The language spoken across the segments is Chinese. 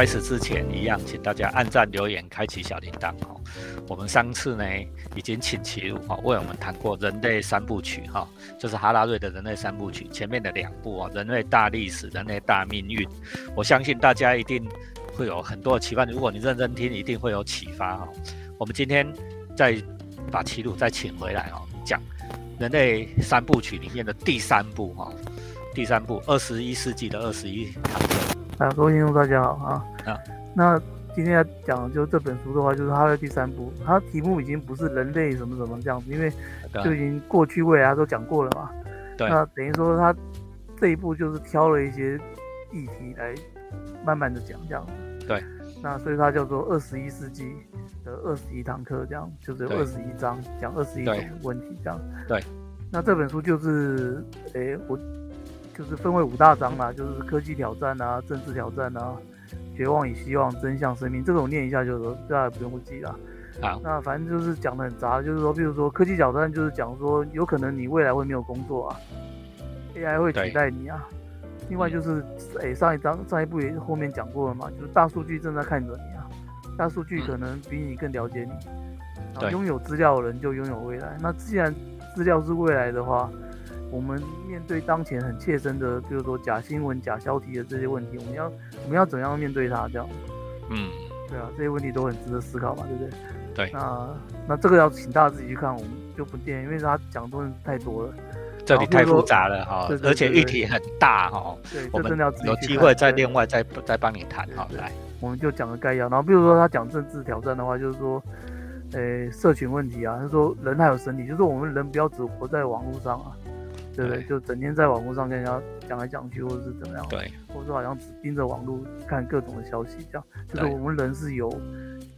开始之前一样，请大家按赞、留言、开启小铃铛哦。我们上次呢已经请齐鲁哈为我们谈过人类三部曲哈，就是哈拉瑞的人类三部曲前面的两部啊，人类大历史、人类大命运。我相信大家一定会有很多的启发，如果你认真听，一定会有启发哈。我们今天再把齐鲁再请回来哦，讲人类三部曲里面的第三部哈，第三部二十一世纪的二十一堂课。啊，各位听众大家好啊！啊，那今天要讲就这本书的话，就是它的第三部，它题目已经不是人类什么什么这样子，因为就已经过去未来都讲过了嘛。对。那等于说它这一步就是挑了一些议题来慢慢的讲这样子。对。那所以它叫做二十一世纪的二十一堂课，这样就是有二十一章讲二十一种问题这样。对。那这本书就是，诶，我。就是分为五大章嘛，就是科技挑战啊、政治挑战啊、绝望与希望、真相生命。这个我念一下，就是说大家不用记了。好，那反正就是讲的很杂，就是说，比如说科技挑战，就是讲说有可能你未来会没有工作啊，AI 会取代你啊。另外就是，哎，上一章上一部也后面讲过了嘛，就是大数据正在看着你啊，大数据可能比你更了解你，拥有资料的人就拥有未来。那既然资料是未来的话，我们面对当前很切身的，比如说假新闻、假消息的这些问题，我们要我们要怎样面对它？这样，嗯，对啊，这些问题都很值得思考嘛，对不对？对。那那这个要请大家自己去看，我们就不念，因为他讲的东西太多了，这里太复杂了哈，而且议题很大哈。对，我们要有机会再另外再再帮你谈哈。来，我们就讲个概要。然后比如说他讲政治挑战的话，就是说，诶，社群问题啊，他说人还有身体，就是我们人不要只活在网络上啊。对不对？就整天在网络上跟人家讲来讲去，或者是怎么样？对，或者说好像只盯着网络看各种的消息，这样就是我们人是有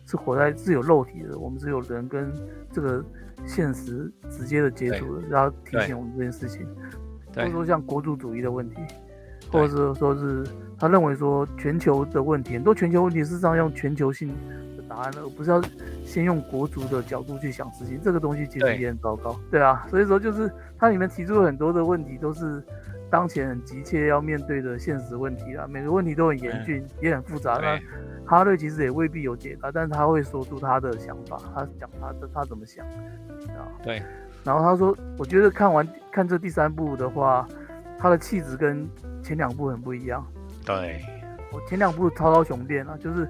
是活在是有肉体的，我们是有人跟这个现实直接的接触的，然后提醒我们这件事情。或者说像国主主义的问题，或者是说是他认为说全球的问题，很多全球问题事实上用全球性的答案而不是要先用国足的角度去想事情，这个东西其实也很糟糕。对啊，所以说就是。它里面提出了很多的问题，都是当前很急切要面对的现实问题啦。每个问题都很严峻，也很复杂。那哈瑞其实也未必有解答，但是他会说出他的想法，他讲他的他怎么想啊？对。然后他说，我觉得看完看这第三部的话，他的气质跟前两部很不一样。对。我前两部滔滔雄辩啊，就是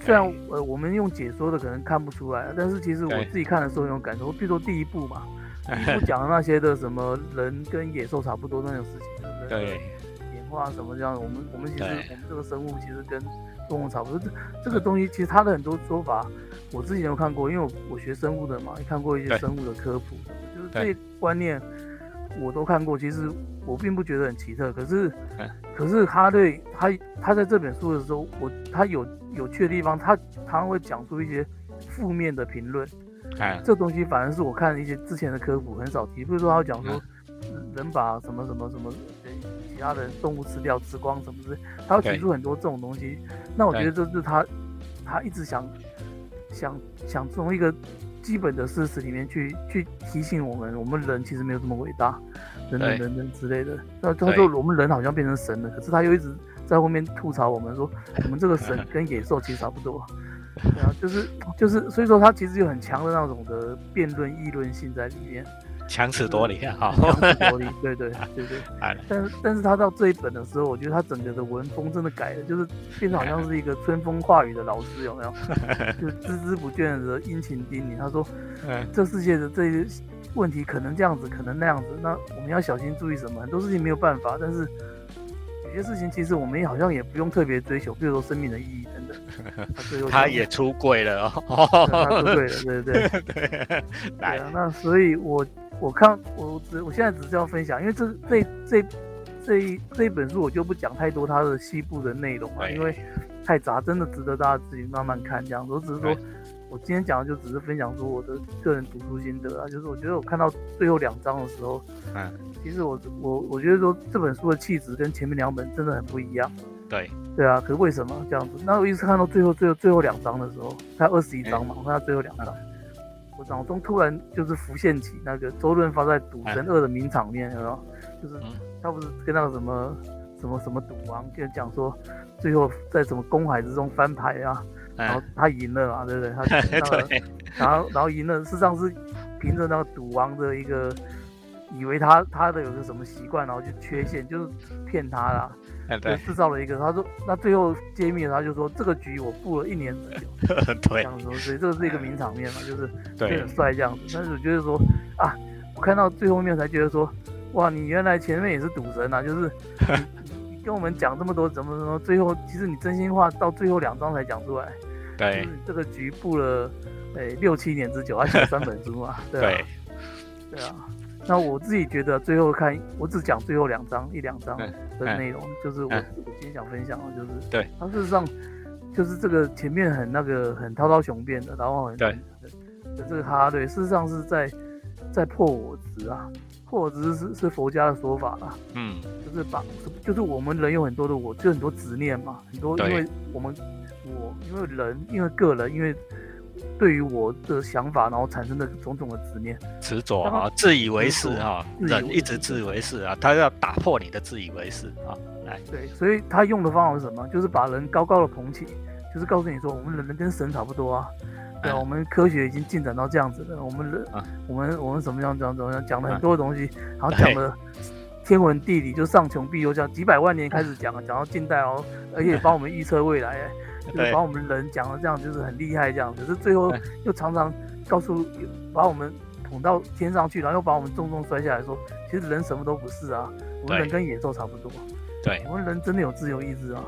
虽然呃我们用解说的可能看不出来，但是其实我自己看的时候有感受。比如说第一部嘛。不讲那些的什么人跟野兽差不多那种事情，对不对？对，演化什么这样，我们我们其实我们这个生物其实跟动物差不多。这这个东西其实它的很多说法，我之前有看过，因为我我学生物的嘛，也看过一些生物的科普，就是这些观念我都看过。其实我并不觉得很奇特，可是可是他对他他在这本书的时候，我他有有趣的地方，他他会讲出一些负面的评论。这东西反而是我看一些之前的科普很少提，比如说他讲说人把什么什么什么其他的动物吃掉吃光什么之类，他会提出很多这种东西。那我觉得这是他他一直想想想从一个基本的事实里面去去提醒我们，我们人其实没有这么伟大，等等等等之类的。那他说我们人好像变成神了，可是他又一直在后面吐槽我们说，我们这个神跟野兽其实差不多。对啊，就是就是，所以说他其实有很强的那种的辩论议论性在里面，强词夺理 啊，强词夺理，对对 对对。但是但是他到这一本的时候，我觉得他整个的文风真的改了，就是变得好像是一个春风化雨的老师，有没有？就孜孜不倦的殷勤叮咛，他说，这世界的这些问题可能这样子，可能那样子，那我们要小心注意什么？很多事情没有办法，但是有些事情其实我们也好像也不用特别追求，比如说生命的意义等等。他也出轨了。哦，他出柜了，对对。对，对啊，那所以，我我看我只我现在只是要分享，因为这这这这一这一本书我就不讲太多它的西部的内容了，因为太杂，真的值得大家自己慢慢看。这样，我只是说我今天讲的就只是分享说我的个人读书心得啊，就是我觉得我看到最后两章的时候，嗯，其实我我我觉得说这本书的气质跟前面两本真的很不一样。对对啊，可是为什么这样子？那我一直看到最后最后最后两章的时候，才二十一章嘛，我看到最后两章，我脑中突然就是浮现起那个周润发在《赌神二》的名场面，有没有？就是他不是跟那个什么什么什么赌王，就讲说最后在什么公海之中翻牌啊，然后他赢了嘛，对不对？他 对，然后然后赢了，事实上是凭着那个赌王的一个。以为他他的有个什么习惯，然后就缺陷，就是骗他啦，对，制造了一个。他说，那最后揭秘了，他就说这个局我布了一年之久，对，这样说，所以这个是一个名场面嘛，就是对。很帅这样子。但是我觉得说啊，我看到最后面才觉得说，哇，你原来前面也是赌神啊，就是 跟我们讲这么多怎么怎么，最后其实你真心话到最后两章才讲出来，对，就是这个局布了诶六七年之久，而且三本书嘛，对啊，对啊。那我自己觉得，最后看我只讲最后两章一两章的内容，就是我我今天想分享的，就是对它事实上就是这个前面很那个很滔滔雄辩的，然后很对的这个哈对，事实上是在在破我执啊，破我执是是佛家的说法啦，嗯，就是把就是我们人有很多的我，就很多执念嘛，很多因为我们我因为人因为个人因为。对于我的想法，然后产生的种种的执念、执着啊，自以为是啊，人一直自以为是啊，他要打破你的自以为是啊，来，对，所以他用的方法是什么？就是把人高高的捧起，就是告诉你说，我们人跟神差不多啊，对啊，我们科学已经进展到这样子了，我们人，我们我们怎么样怎么样，讲了很多东西，然后讲了天文地理，就上穷碧落下，几百万年开始讲，讲到近代哦，而且帮我们预测未来。就是把我们人讲的这样，就是很厉害这样，可是最后又常常告诉把我们捧到天上去，然后又把我们重重摔下来说，其实人什么都不是啊，我们人跟野兽差不多。对，我们人真的有自由意志啊？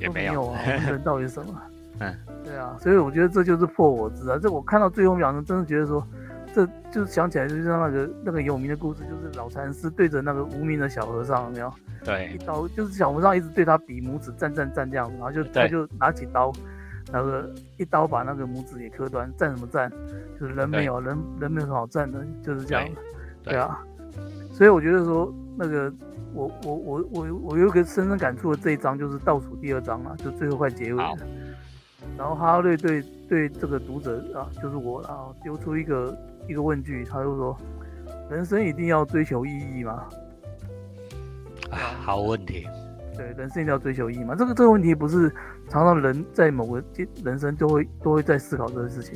也没有啊，我们 人到底是什么？嗯，对啊，所以我觉得这就是破我执啊。这我看到最后秒钟，真的觉得说，这就是想起来就是那个那个有名的故事，就是老禅师对着那个无名的小和尚，有没有？对，一刀就是小和尚一直对他比拇指，赞赞赞这样子，然后就他就拿起刀，那个一刀把那个拇指给磕断，赞什么赞？就是人没有，人人没有什么好赞的，就是这样对啊，所以我觉得说那个我我我我我有个深深感触的这一章就是倒数第二章啊，就最后快结尾了。然后哈瑞对对这个读者啊，就是我啊，丢出一个一个问句，他就说：人生一定要追求意义吗？啊，好问题。对，人生一定要追求意义吗？这个这个问题不是常常人在某个人生都会都会在思考这个事情。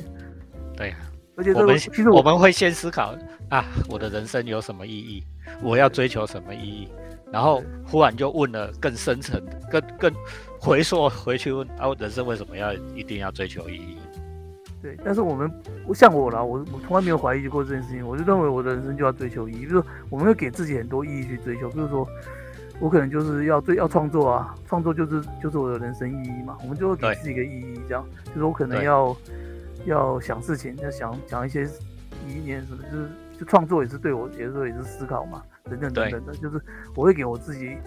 对呀，而且这个其实我们会先思考啊，我的人生有什么意义？我要追求什么意义？然后忽然就问了更深层、更更回溯回去问啊，人生为什么要一定要追求意义？对，但是我们像我啦，我我从来没有怀疑过这件事情，我就认为我的人生就要追求意义，比如说我们会给自己很多意义去追求，比如说。我可能就是要追要创作啊，创作就是就是我的人生意义嘛。我们就会给自己一个意义，这样就是我可能要要想事情，要想想一些理念什么，就是就创作也是对我，有时候也是思考嘛，等等等等的。就是我会给我自己，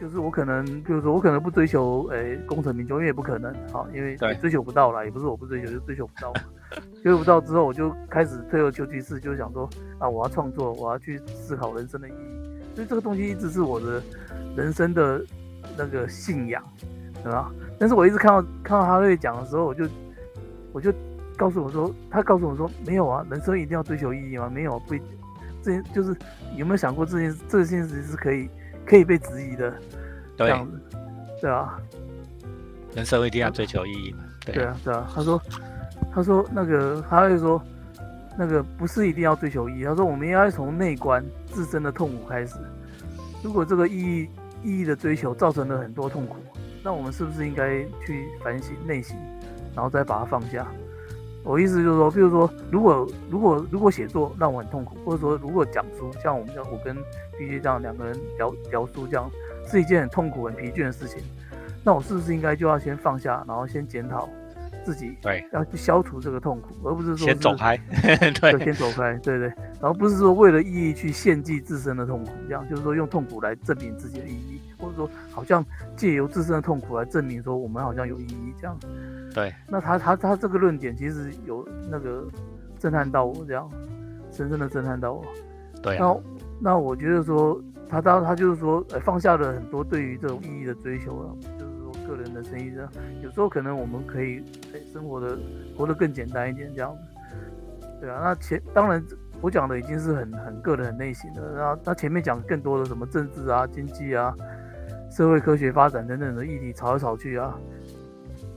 就就是我可能，比如说我可能不追求诶功成名就，因为也不可能好，因为追求不到啦，也不是我不追求，就追求不到嘛。追求不到之后，我就开始退而求其次，就是想说啊，我要创作，我要去思考人生的意义。所以这个东西一直是我的人生的那个信仰，对吧？但是我一直看到看到哈瑞讲的时候，我就我就告诉我说，他告诉我说，没有啊，人生一定要追求意义吗？没有，不，这件就是有没有想过这件这件事情是可以可以被质疑的，这样子，对啊，人生一定要追求意义嘛？对啊，对啊。他说他说那个他会说。那个不是一定要追求意义。他说，我们应该从内观自身的痛苦开始。如果这个意义意义的追求造成了很多痛苦，那我们是不是应该去反省内心，然后再把它放下？我意思就是说，比如说，如果如果如果写作让我很痛苦，或者说如果讲书，像我们像我跟 B J 这样两个人聊聊书这样，是一件很痛苦、很疲倦的事情，那我是不是应该就要先放下，然后先检讨？自己对要去消除这个痛苦，而不是说先走开，对，先走开，对对。然后不是说为了意义去献祭自身的痛苦，这样就是说用痛苦来证明自己的意义，或者说好像借由自身的痛苦来证明说我们好像有意义这样。对。那他他他这个论点其实有那个震撼到我，这样深深的震撼到我。对。那那我觉得说他当他就是说放下了很多对于这种意义的追求啊，就是说个人的生意这样，有时候可能我们可以。生活的活得更简单一点，这样子，对啊。那前当然我讲的已经是很很个人、很内心的。然后他前面讲更多的什么政治啊、经济啊，社会科学发展等等的议题吵来吵去啊，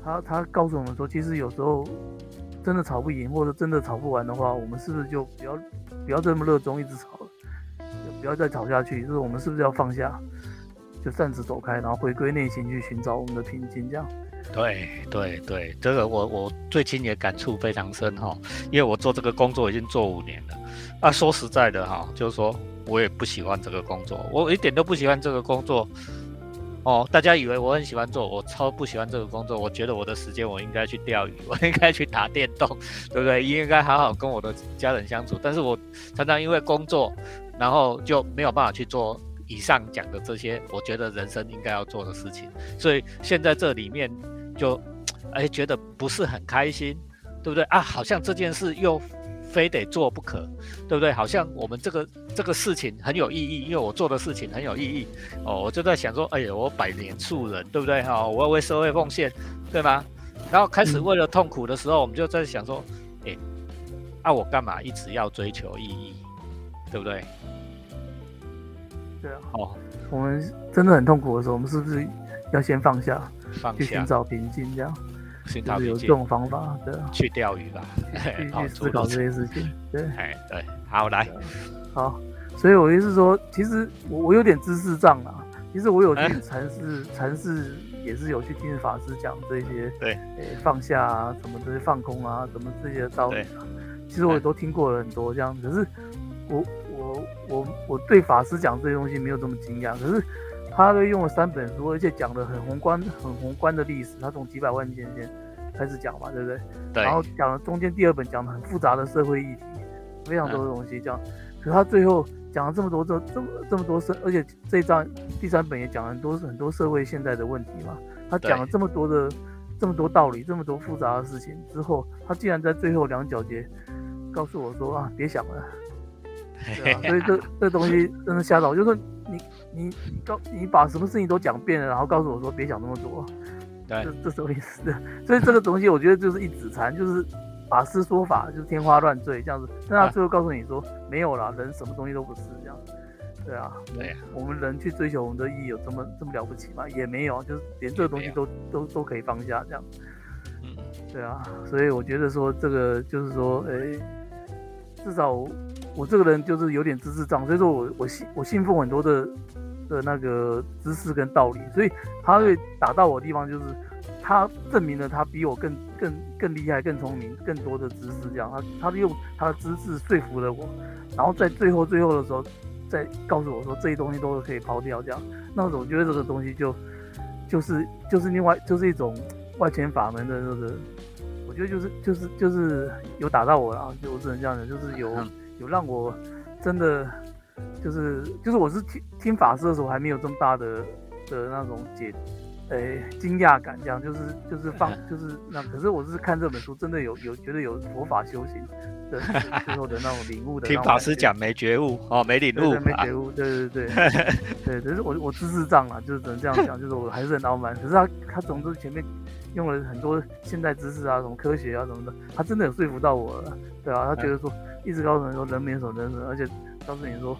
他他告诉我们说，其实有时候真的吵不赢，或者真的吵不完的话，我们是不是就不要不要这么热衷一直吵了，就不要再吵下去，就是我们是不是要放下，就暂时走开，然后回归内心去寻找我们的平静，这样。对对对，这个我我最近也感触非常深哈，因为我做这个工作已经做五年了。啊，说实在的哈，就是说我也不喜欢这个工作，我一点都不喜欢这个工作。哦，大家以为我很喜欢做，我超不喜欢这个工作。我觉得我的时间我应该去钓鱼，我应该去打电动，对不对？应该好好跟我的家人相处。但是我常常因为工作，然后就没有办法去做以上讲的这些，我觉得人生应该要做的事情。所以现在这里面。就，哎，觉得不是很开心，对不对啊？好像这件事又非得做不可，对不对？好像我们这个这个事情很有意义，因为我做的事情很有意义哦。我就在想说，哎呀，我百年树人，对不对？哈，我要为社会奉献，对吗？然后开始为了痛苦的时候，我们就在想说，哎，啊，我干嘛一直要追求意义，对不对？对啊。哦，我们真的很痛苦的时候，我们是不是要先放下？去寻找平静，这样，就是有这种方法，对，去钓鱼吧，去 去思考这些事情，对，哎，对，好来，好，所以我意思是说，其实我我有点知识障啊，其实我有去禅师，禅师也是有去听法师讲这些，对，诶，放下啊，什么这些放空啊，什么这些道理啊，其实我也都听过了很多这样，可是我我我我对法师讲这些东西没有这么惊讶，可是。他都用了三本书，而且讲的很宏观、很宏观的历史。他从几百万年前开始讲嘛，对不对？对。然后讲了中间第二本讲的很复杂的社会议题，非常多的东西讲。可他最后讲了这么多这这么这么多社，而且这一章第三本也讲了很多很多社会现在的问题嘛。他讲了这么多的这么多道理，这么多复杂的事情之后，他竟然在最后两角节告诉我说啊，别想了。对啊，所以这这东西真的吓到我，就说你。你你告你把什么事情都讲遍了，然后告诉我说别想那么多，对，这这什么意思？所以这个东西我觉得就是一指禅，就是法师说法，就是天花乱坠这样子。但他最后告诉你说没有啦，人什么东西都不是这样。对啊，对啊，我们人去追求我们的意义有这么这么了不起吗？也没有，就是连这个东西都都都可以放下这样。嗯，对啊，所以我觉得说这个就是说，哎，至少我这个人就是有点知识障，所以说我我信我信奉很多的。的那个知识跟道理，所以他会打到我的地方，就是他证明了他比我更更更厉害、更聪明、更多的知识，这样他他用他的知识说服了我，然后在最后最后的时候再告诉我说这些东西都是可以抛掉，这样，那我觉得这个东西就就是就是另外就是一种外潜法门的就是，我觉得就是就是就是有打到我了，就我只能这样子，就是有有让我真的。就是就是，我是听听法师的时候还没有这么大的的那种解，诶惊讶感，这样就是就是放就是那，可是我是看这本书，真的有有觉得有佛法修行的最后的那种领悟的。听法师讲没觉悟哦，没领悟，没觉悟，对对对对，可 是我我知识障啊，就是只能这样讲，就是我还是很傲慢。可是他他总之前面用了很多现代知识啊，什么科学啊什么的，他真的有说服到我了，对啊，他觉得说一直告诉你说人没什么人生，而且。告诉你说，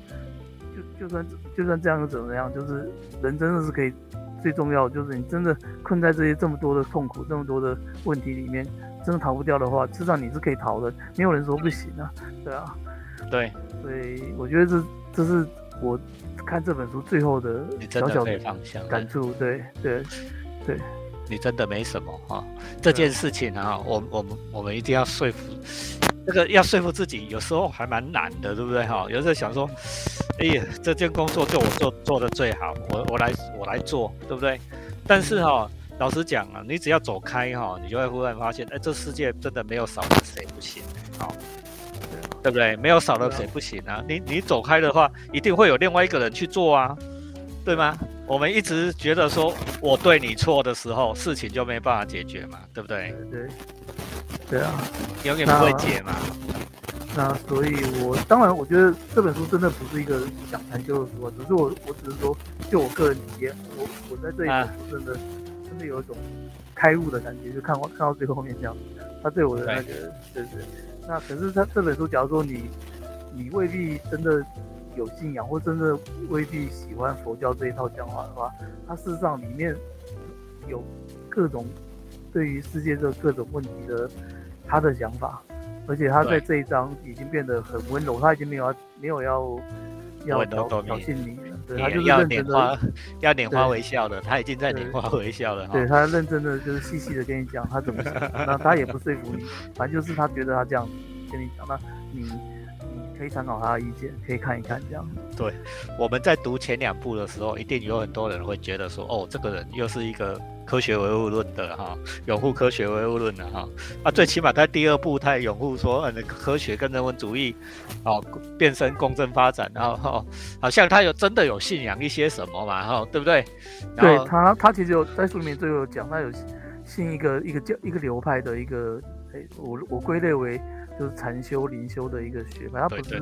就就算就算这样又怎么样？就是人真的是可以，最重要就是你真的困在这些这么多的痛苦、这么多的问题里面，真的逃不掉的话，至少你是可以逃的。没有人说不行啊，对啊，对，所以我觉得这这是我看这本书最后的小小的感触。对对对，你真的没什么哈，这件事情啊，我我们我们一定要说服。这个要说服自己，有时候还蛮难的，对不对哈？有时候想说，哎呀，这件工作就我做做的最好，我我来我来做，对不对？但是哈，老实讲啊，你只要走开哈，你就会忽然发现，哎，这世界真的没有少了谁不行，好，对不对？没有少了谁不行啊？你你走开的话，一定会有另外一个人去做啊，对吗？我们一直觉得说我对你错的时候，事情就没办法解决嘛，对不对？对。对啊，永远不会解嘛。那所以，我当然我觉得这本书真的不是一个讲禅修的书啊，只是我我只是说，就我个人体验，我我在这一本书真的真的有一种开悟的感觉，就看看到最后面这样，他对我的那个，对对。那可是他这本书，假如说你你未必真的有信仰或真的未必喜欢佛教这一套讲法的话，它事实上里面有各种对于世界这各种问题的他的想法，而且他在这一章已经变得很温柔，他已经没有要没有要要挑挑衅你了，对他就是认真的要拈花微笑的，他已经在拈花微笑了，对他认真的就是细细的跟你讲他怎么想，那他也不说服你，反正就是他觉得他这样跟你讲，那你。可以参考他的意见，可以看一看这样。对，我们在读前两部的时候，一定有很多人会觉得说，哦，这个人又是一个科学唯物论的哈，拥护科学唯物论的哈。啊，最起码在第二步，他也拥护说，嗯，那个科学跟人文主义，哦，变身共振发展，然后哈，好像他有真的有信仰一些什么嘛，哈，对不对？对他，他其实有在书里面最后讲，他有信一个一个教一个流派的一个，哎，我我归类为。就是禅修、灵修的一个学派，他不是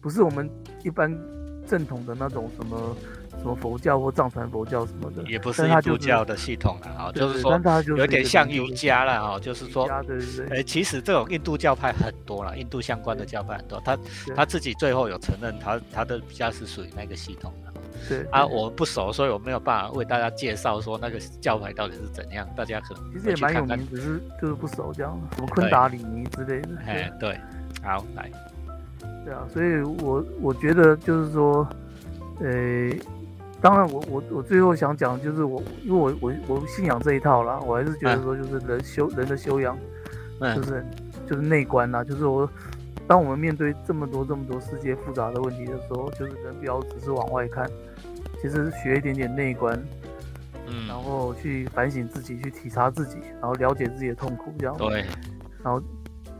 不是我们一般正统的那种什么什么佛教或藏传佛教什么的，也不是印度教的系统了啊，就是说有点像瑜伽了哈，就是说，对对对，其实这种印度教派很多了，印度相关的教派很多，他他自己最后有承认他他的比较是属于那个系统的。对啊，我们不熟，所以我没有办法为大家介绍说那个教派到底是怎样。大家可能其实也蛮有名，只是就是不熟这样，什么昆达里尼之类的。哎，对，好来。对啊，所以我我觉得就是说，呃，当然我我我最后想讲就是我，因为我我我信仰这一套啦，我还是觉得说就是人修人的修养，就是就是内观啦，就是我。当我们面对这么多这么多世界复杂的问题的时候，就是人不要只是往外看，其实学一点点内观，嗯，然后去反省自己，去体察自己，然后了解自己的痛苦，这样对，然后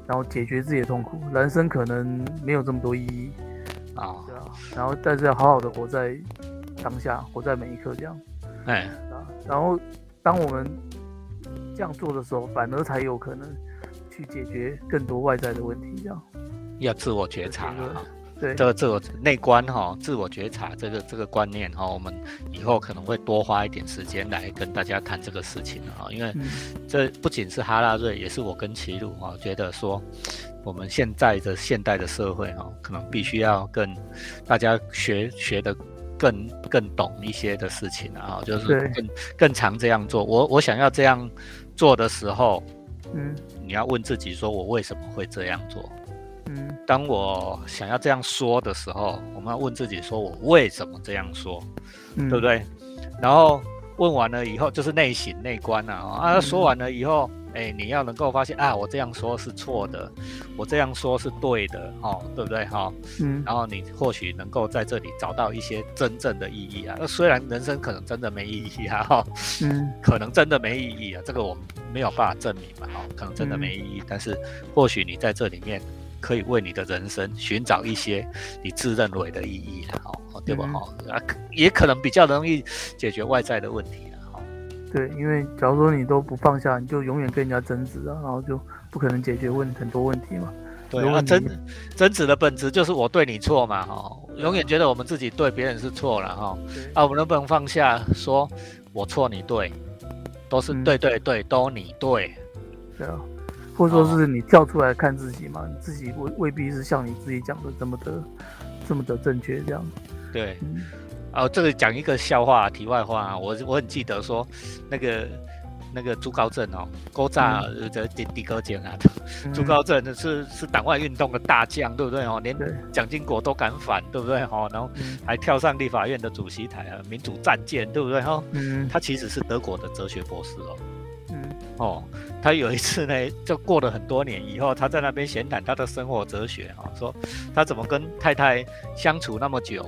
然后解决自己的痛苦。人生可能没有这么多意义啊，对啊，然后但是要好好的活在当下，活在每一刻，这样，哎，啊，然后当我们这样做的时候，反而才有可能去解决更多外在的问题，这样。要自我觉察哈，对，这个自我内观哈，自我觉察这个这个观念哈，我们以后可能会多花一点时间来跟大家谈这个事情哈，因为这不仅是哈拉瑞，也是我跟齐鲁哈，觉得说我们现在的现代的社会哈，可能必须要跟大家学学的更更懂一些的事情啊，就是更更常这样做。我我想要这样做的时候，嗯，你要问自己说，我为什么会这样做？嗯当我想要这样说的时候，我们要问自己：说我为什么这样说，对不对？然后问完了以后，就是内省内观啊。啊，说完了以后，哎，你要能够发现啊，我这样说是错的，我这样说是对的，哦，对不对？哈，嗯。然后你或许能够在这里找到一些真正的意义啊。那虽然人生可能真的没意义啊，哈，嗯，可能真的没意义啊。这个我们没有办法证明嘛，哈，可能真的没意义。但是或许你在这里面。可以为你的人生寻找一些你自认为的意义了，哦，对吧？哈，啊，也可能比较容易解决外在的问题了，哈。对，因为假如说你都不放下，你就永远跟人家争执啊，然后就不可能解决问很多问题嘛。对啊，争争执的本质就是我对你错嘛，哈，永远觉得我们自己对，别人是错了，哈。啊，我们能不能放下，说我错你对，都是对对对，都你对。对啊。或者说是你跳出来看自己嘛？你自己未未必是像你自己讲的这么的这么的正确这样。对，哦，这个讲一个笑话，题外话，我我很记得说，那个那个朱高正哦，勾炸这第第哥讲啊，朱高正是是党外运动的大将，对不对哦？连蒋经国都敢反，对不对哦？然后还跳上立法院的主席台啊，民主战舰，对不对哈？嗯，他其实是德国的哲学博士哦。嗯，哦。他有一次呢，就过了很多年以后，他在那边闲谈他的生活哲学啊，说他怎么跟太太相处那么久，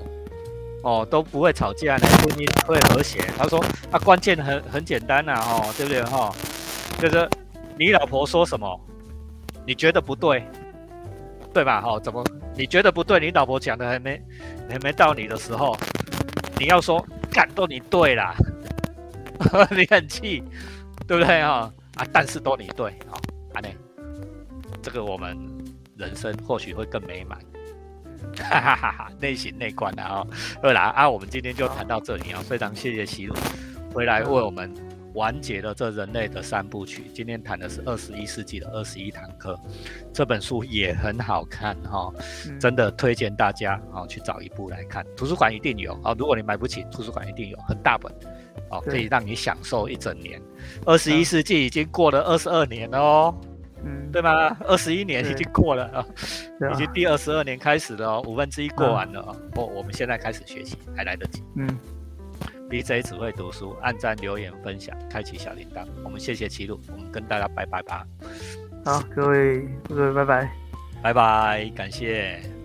哦都不会吵架呢，婚姻会和谐。他说，他关键很很简单呐，哦，对不对哈？就是你老婆说什么，你觉得不对，对吧？哈，怎么你觉得不对？你老婆讲的还没还没到你的时候，你要说感动你对啦，你很气，对不对哈？啊！但是都你对，好，阿内，这个我们人生或许会更美满，哈哈哈哈内省内观的啊。二来啊，我们今天就谈到这里啊，非常谢谢西路回来为我们完结了这人类的三部曲。今天谈的是二十一世纪的二十一堂课，这本书也很好看哈，真的推荐大家啊去找一部来看。图书馆一定有啊，如果你买不起，图书馆一定有，很大本，哦，可以让你享受一整年。二十一世纪已经过了二十二年了哦。嗯，对吗？二十一年已经过了啊，已经第二十二年开始了哦，五分之一过完了哦。不，我们现在开始学习还来得及。嗯，BJ 只会读书，按赞、留言、分享，开启小铃铛。我们谢谢齐鲁，我们跟大家拜拜吧。好，各位各位拜拜，拜拜，感谢。